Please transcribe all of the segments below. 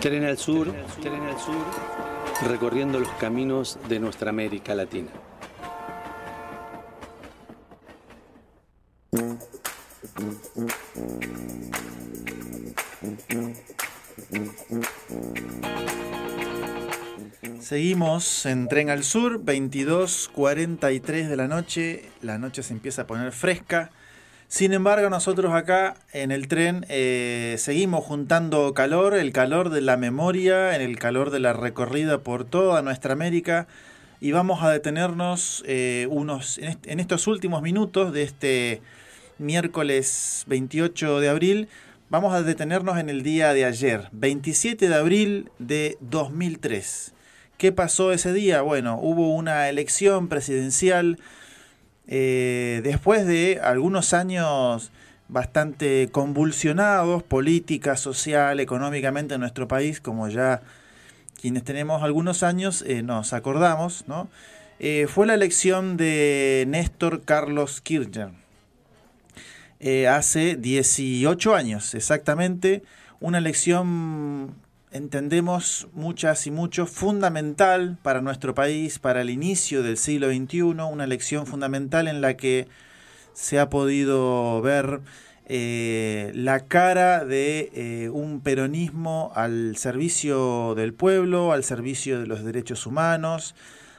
Tren al sur, tren al sur, recorriendo los caminos de nuestra América Latina. Seguimos en Tren al Sur, 22.43 de la noche. La noche se empieza a poner fresca. Sin embargo, nosotros acá en el tren eh, seguimos juntando calor, el calor de la memoria, en el calor de la recorrida por toda nuestra América. Y vamos a detenernos eh, unos, en estos últimos minutos de este miércoles 28 de abril. Vamos a detenernos en el día de ayer, 27 de abril de 2003. ¿Qué pasó ese día? Bueno, hubo una elección presidencial eh, después de algunos años bastante convulsionados, política, social, económicamente en nuestro país, como ya quienes tenemos algunos años eh, nos acordamos, ¿no? Eh, fue la elección de Néstor Carlos Kirchner. hace 18 años exactamente, una elección entendemos muchas y muchos, fundamental para nuestro país, para el inicio del siglo XXI, una elección fundamental en la que se ha podido ver eh, la cara de eh, un peronismo al servicio del pueblo, al servicio de los derechos humanos,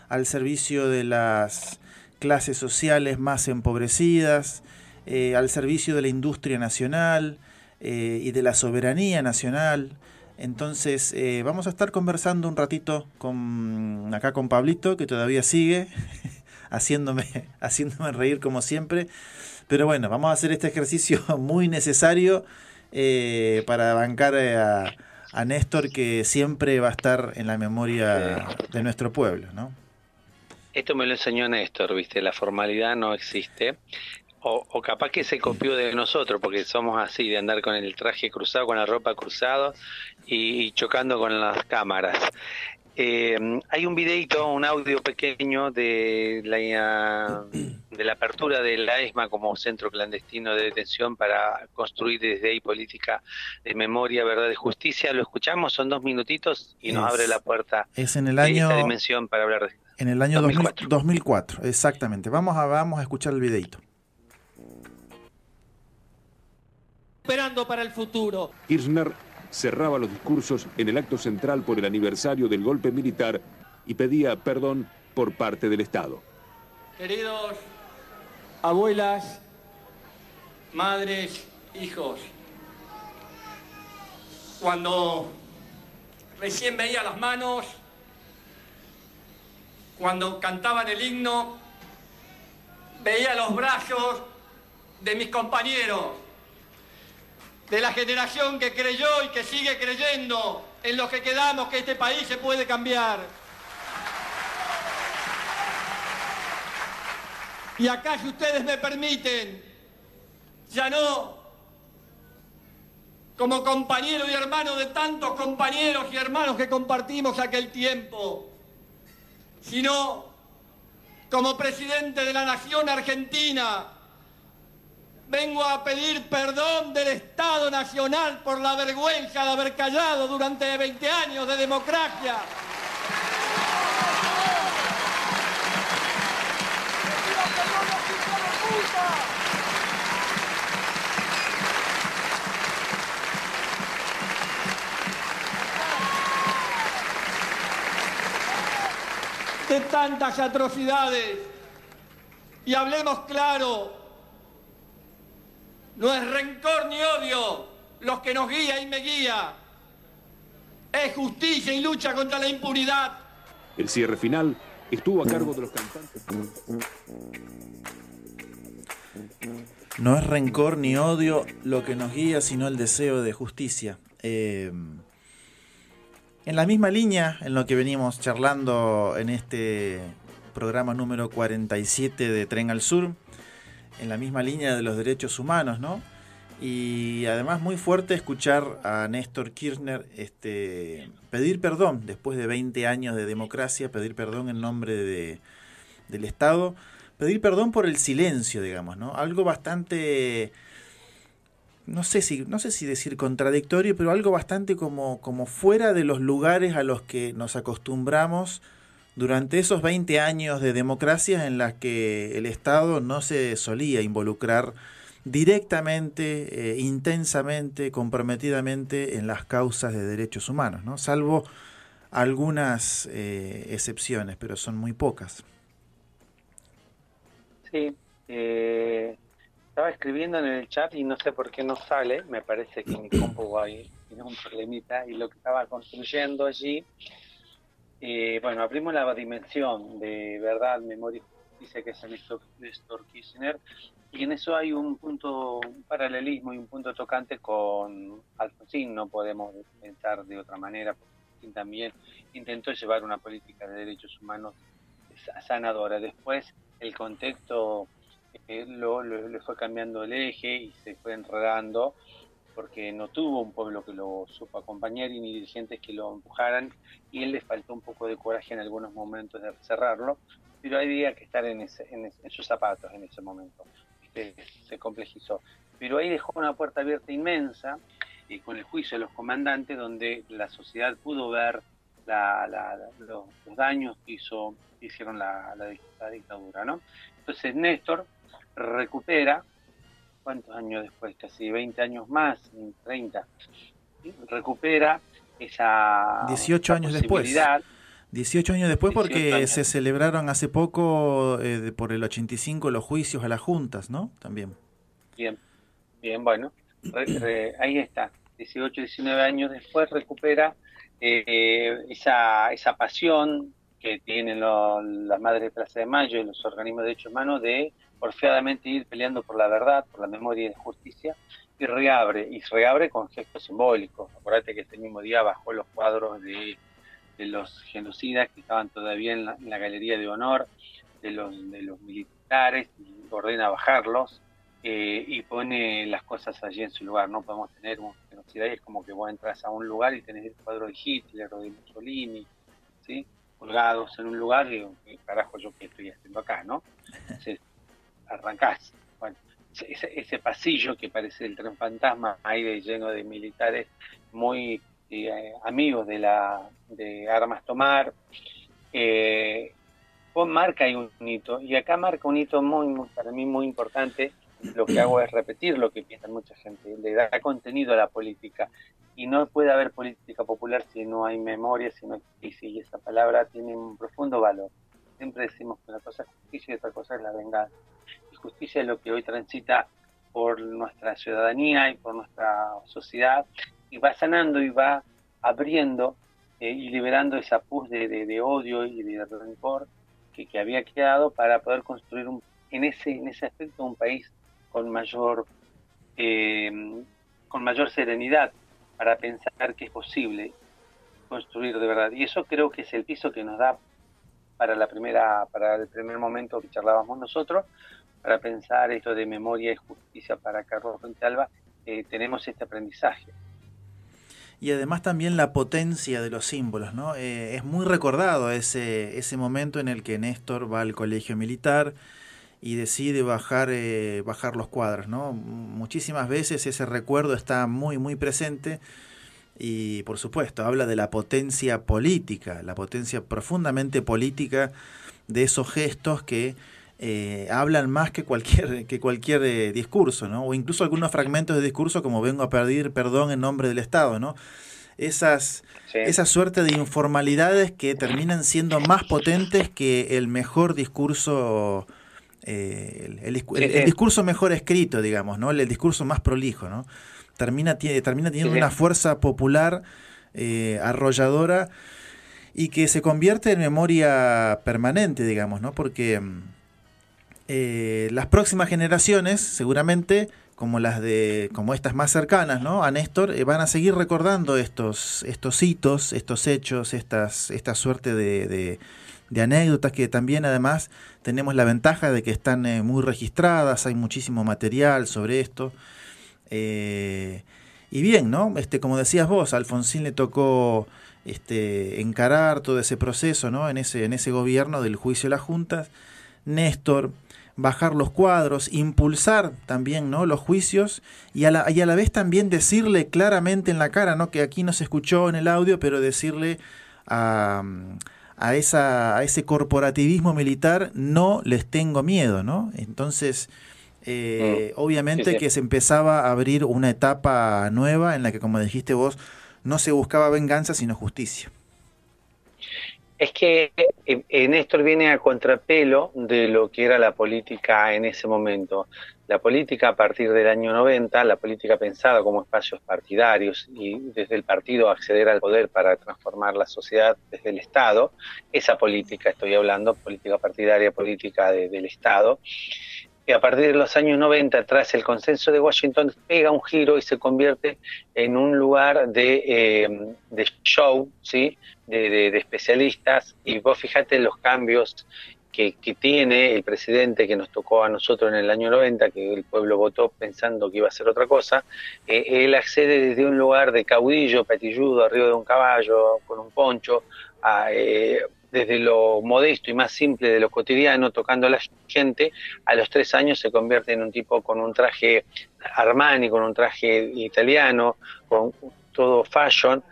al servicio de las clases sociales más empobrecidas, eh, al servicio de la industria nacional y de la soberanía nacional. Entonces, eh, vamos a estar conversando un ratito con acá con Pablito, que todavía sigue haciéndome, haciéndome reír como siempre. Pero bueno, vamos a hacer este ejercicio muy necesario eh, para bancar eh, a, a, Néstor, que siempre va a estar en la memoria de nuestro pueblo, ¿no? Esto me lo enseñó Néstor, ¿viste? La formalidad no existe. O, capaz que se copió de nosotros, porque somos así, de andar con el traje cruzado, con la ropa cruzado y, chocando con las cámaras. Eh, hay un videito, un audio pequeño de la, de la apertura de la ESMA como centro clandestino de detención para construir desde ahí política de memoria, verdad y justicia. Lo escuchamos, son dos minutitos y nos abre la puerta es en el año, esta dimensión para hablar de En el año 2004. 2004, exactamente. Vamos a, vamos a escuchar el videito. Esperando para el futuro. Kirchner cerraba los discursos en el acto central por el aniversario del golpe militar y pedía perdón por parte del Estado. Queridos abuelas, madres, hijos, cuando recién veía las manos, cuando cantaban el himno, veía los brazos de mis compañeros de la generación que creyó y que sigue creyendo en lo que quedamos, que este país se puede cambiar. Y acá, si ustedes me permiten, ya no como compañero y hermano de tantos compañeros y hermanos que compartimos aquel tiempo, sino como presidente de la nación argentina, vengo a pedir perdón del Estado Nacional por la vergüenza de haber callado durante 20 años de democracia. de tantas atrocidades. Y hablemos claro, no es rencor ni odio los que nos guía y me guía. Es justicia y lucha contra la impunidad. El cierre final estuvo a cargo de los cantantes. No es rencor ni odio lo que nos guía, sino el deseo de justicia. Eh, en la misma línea en lo que venimos charlando en este programa número 47 de Tren al Sur, en la misma línea de los derechos humanos, ¿no? Y además muy fuerte escuchar a Néstor Kirchner este, pedir perdón después de 20 años de democracia, pedir perdón en nombre de, del Estado, pedir perdón por el silencio, digamos, ¿no? Algo bastante no sé si, no sé si decir contradictorio, pero algo bastante como, como fuera de los lugares a los que nos acostumbramos durante esos 20 años de democracia en las que el Estado no se solía involucrar directamente, eh, intensamente, comprometidamente en las causas de derechos humanos, ¿no? salvo algunas eh, excepciones, pero son muy pocas. Sí, eh, estaba escribiendo en el chat y no sé por qué no sale, me parece que mi compu ahí tiene un problemita y lo que estaba construyendo allí, eh, bueno, abrimos la dimensión de verdad, memoria justicia que es el Néstor Kirchner y en eso hay un punto, un paralelismo y un punto tocante con Alfonsín, no podemos pensar de otra manera, porque también intentó llevar una política de derechos humanos sanadora. Después el contexto eh, lo, le fue cambiando el eje y se fue enredando porque no tuvo un pueblo que lo supo acompañar y ni dirigentes que lo empujaran y él le faltó un poco de coraje en algunos momentos de cerrarlo, pero había que estar en, ese, en, sus zapatos en ese momento. se complejizó. Pero ahí dejó una puerta abierta inmensa y con el juicio de los comandantes donde la sociedad pudo ver los, daños que hizo hicieron la, la, dictadura, ¿no? Entonces Néstor recupera, ¿cuántos años después? Casi 20 años más, 30, recupera esa 18 años después. 18 años después porque se celebraron hace poco, eh, por el 85, los juicios a las juntas, ¿no? También. Bien, bien, bueno, ahí está. 18, 19 años después recupera eh, esa, esa pasión que tienen las madres de Plaza de Mayo y los organismos de derechos humanos de porfiadamente ir peleando por la verdad, por la memoria y la justicia, y reabre, y reabre con gestos simbólicos. Acuérdate que este mismo día bajó los cuadros de, los genocidas que estaban todavía en la, galería de honor de los, de los militares, y ordena bajarlos, eh, y pone las cosas allí en su lugar. No podemos tener un genocida y es como que vos entras a un lugar y tenés el cuadro de Hitler o de Mussolini, ¿sí? colgados en un lugar y digo, ¿qué carajo yo qué estoy haciendo acá? ¿no? Entonces, arrancás. Bueno, ese, pasillo que parece el tren fantasma, aire lleno de militares muy eh, amigos de la de armas tomar, eh, marca y un hito, y acá marca un hito muy, para mí muy importante, lo que hago es repetir lo que piensa mucha gente, le da contenido a la política, y no puede haber política popular si no hay memoria, si no justicia, y esa palabra tiene un profundo valor. Siempre decimos que una cosa es justicia y otra cosa es la venganza justicia es lo que hoy transita por nuestra ciudadanía y por nuestra sociedad y va sanando y va abriendo eh, y liberando esa pus de, odio y de rencor que, había quedado para poder construir un, en ese en ese aspecto un país con mayor eh, con mayor serenidad para pensar que es posible construir de verdad. Y eso creo que es el piso que nos da para la primera para el primer momento que charlábamos nosotros para pensar esto de memoria y justicia para Carlos Fontalba, eh, tenemos este aprendizaje. Y además también la potencia de los símbolos, ¿no? Eh, es muy recordado ese, ese momento en el que Néstor va al colegio militar y decide bajar, eh, bajar los cuadros, ¿no? Muchísimas veces ese recuerdo está muy, muy presente y por supuesto habla de la potencia política, la potencia profundamente política de esos gestos que eh, hablan más que cualquier, que cualquier eh, discurso, ¿no? O incluso algunos fragmentos de discurso como vengo a pedir perdón en nombre del Estado, ¿no? Esas, esa suerte de informalidades que terminan siendo más potentes que el mejor discurso, eh, el, discurso mejor escrito, digamos, ¿no? El, discurso más prolijo, ¿no? Termina, termina teniendo una fuerza popular arrolladora y que se convierte en memoria permanente, digamos, ¿no? Porque mm, eh, las próximas generaciones, seguramente, como las de, como estas más cercanas, ¿no? A Néstor, eh, van a seguir recordando estos, estos hitos, estos hechos, estas, esta suerte de, de, anécdotas que también además tenemos la ventaja de que están eh, muy registradas, hay muchísimo material sobre esto. y bien, ¿no? Este, como decías vos, a Alfonsín le tocó este, encarar todo ese proceso, ¿no? En ese, en ese gobierno del juicio de las juntas. Néstor bajar los cuadros, impulsar también ¿no? los juicios y a, la, y a la vez también decirle claramente en la cara, ¿no? que aquí no se escuchó en el audio, pero decirle a, a, esa, a ese corporativismo militar, no les tengo miedo. ¿no? Entonces, eh, mm. obviamente que se empezaba a abrir una etapa nueva en la que, como dijiste vos, no se buscaba venganza, sino justicia es que eh, Néstor viene a contrapelo de lo que era la política en ese momento. La política a partir del año 90, la política pensada como espacios partidarios y desde el partido acceder al poder para transformar la sociedad desde el Estado, esa política estoy hablando, política partidaria, política del Estado, y a partir de los años 90, tras el consenso de Washington, pega un giro y se convierte en un lugar de, eh, de show, ¿sí? De, especialistas. Y vos fíjate los cambios que, tiene el presidente que nos tocó a nosotros en el año 90, que el pueblo votó pensando que iba a ser otra cosa. Eh, él accede desde un lugar de caudillo, patilludo, arriba de un caballo, con un poncho, a, eh, desde lo modesto y más simple de lo cotidiano, tocando a la gente, a los tres años se convierte en un tipo con un traje Armani, con un traje italiano, con todo fashion,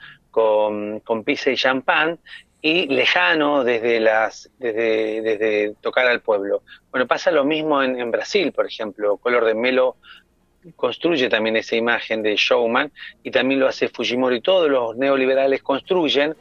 con, pizza y champán, y lejano desde las desde, desde tocar al pueblo. Bueno, pasa lo mismo en, en Brasil, por ejemplo, Color de Melo construye también esa imagen de showman y también lo hace Fujimori, todos los neoliberales construyen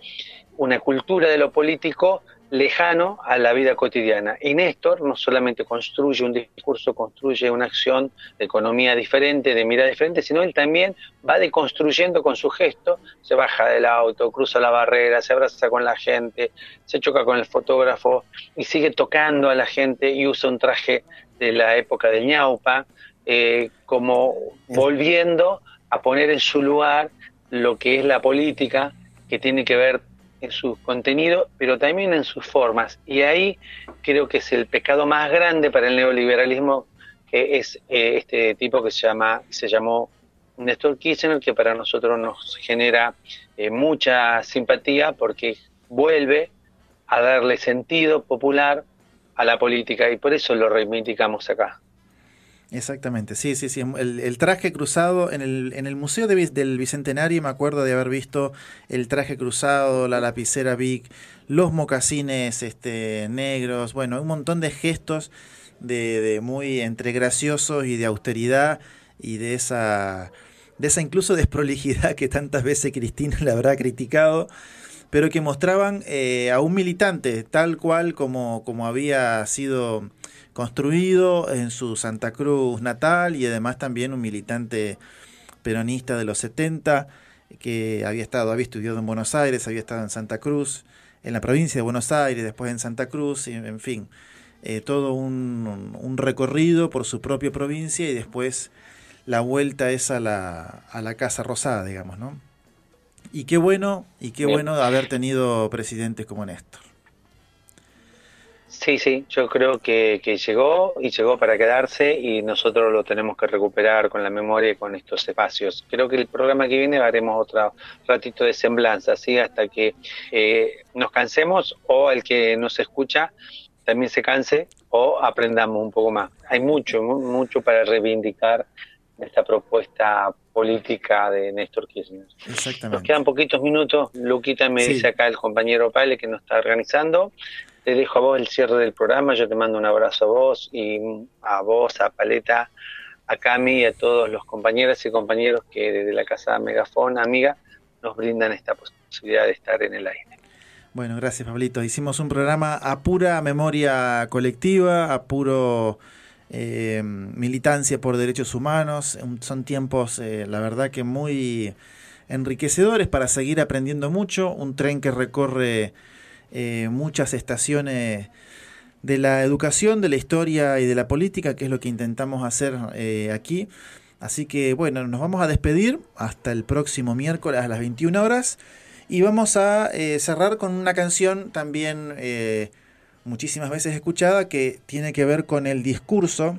una cultura de lo político lejano a la vida cotidiana. Y Néstor no solamente construye un discurso, construye una acción de economía diferente, de mirada diferente, sino él también va deconstruyendo con su gesto, se baja del auto, cruza la barrera, se abraza con la gente, se choca con el fotógrafo y sigue tocando a la gente y usa un traje de la época del ñaupa, eh, como volviendo a poner en su lugar lo que es la política que tiene que ver en su contenido, pero también en sus formas. Y ahí creo que es el pecado más grande para el neoliberalismo, que es eh, este tipo que se llama, se llamó Néstor Kirchner, que para nosotros nos genera eh, mucha simpatía porque vuelve a darle sentido popular a la política y por eso lo reivindicamos acá. Exactamente, sí, sí, sí. El, traje cruzado en el, en el Museo del Bicentenario me acuerdo de haber visto el traje cruzado, la lapicera Big, los mocasines este, negros, bueno, un montón de gestos de, de muy entre graciosos y de austeridad y de esa, de esa incluso desprolijidad que tantas veces Cristina le habrá criticado pero que mostraban eh, a un militante tal cual como, como había sido construido en su Santa Cruz natal y además también un militante peronista de los 70 que había estado, había estudiado en Buenos Aires, había estado en Santa Cruz, en la provincia de Buenos Aires, después en Santa Cruz, y, en fin, eh, todo un, un, recorrido por su propia provincia y después la vuelta es a la, a la Casa Rosada, digamos, ¿no? Y qué bueno, y qué bueno haber tenido presidentes como Néstor. Sí, sí, yo creo que, llegó y llegó para quedarse y nosotros lo tenemos que recuperar con la memoria y con estos espacios. Creo que el programa que viene haremos otro ratito de semblanza, ¿sí? hasta que eh, nos cansemos o el que nos escucha también se canse o aprendamos un poco más. Hay mucho, mucho para reivindicar esta propuesta política de Néstor Kirchner. Exactamente. Nos quedan poquitos minutos. Luquita me dice acá el compañero Pale que nos está organizando te dejo a vos el cierre del programa, yo te mando un abrazo a vos y a vos, a Paleta, a Cami y a todos los compañeros y compañeros que desde la Casa Megafón, amiga, nos brindan esta posibilidad de estar en el aire. Bueno, gracias Pablito. Hicimos un programa a pura memoria colectiva, a puro eh, militancia por derechos humanos. Son tiempos, eh, la verdad que muy enriquecedores para seguir aprendiendo mucho. Un tren que recorre eh, muchas estaciones de la educación, de la historia y de la política, que es lo que intentamos hacer eh, aquí. Así que bueno, nos vamos a despedir hasta el próximo miércoles a las 21 horas y vamos a eh, cerrar con una canción también muchísimas veces escuchada que tiene que ver con el discurso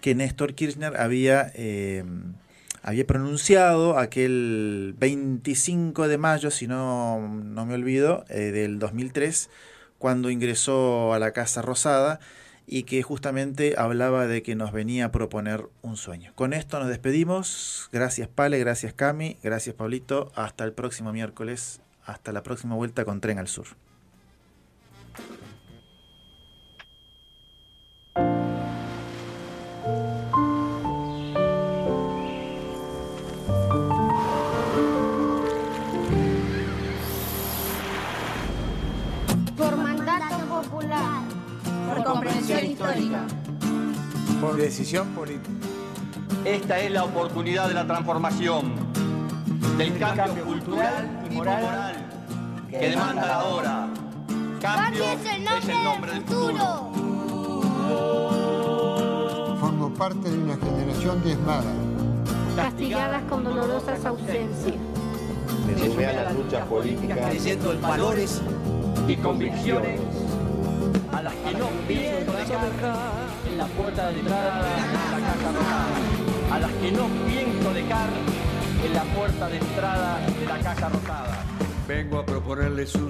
que Néstor Kirchner había había pronunciado aquel 25 de mayo, si no, no me olvido, eh, del 2003, cuando ingresó a la Casa Rosada y que justamente hablaba de que nos venía a proponer un sueño. Con esto nos despedimos. Gracias Pale, gracias Cami, gracias Pablito. Hasta el próximo miércoles, hasta la próxima vuelta con Tren al Sur. Por decisión política. Esta es la oportunidad de la transformación, del cambio, cultural y moral, que demanda la hora. Cambio es el nombre, del futuro. Formo parte de una generación diezmada. Castigadas con dolorosas ausencias. Me sumé a las luchas políticas creyendo en valores y convicciones a las que no pienso dejar la puerta de entrada de la casa rosada, a las que no pienso dejar en la puerta de entrada de la casa rosada. Vengo a proponerles un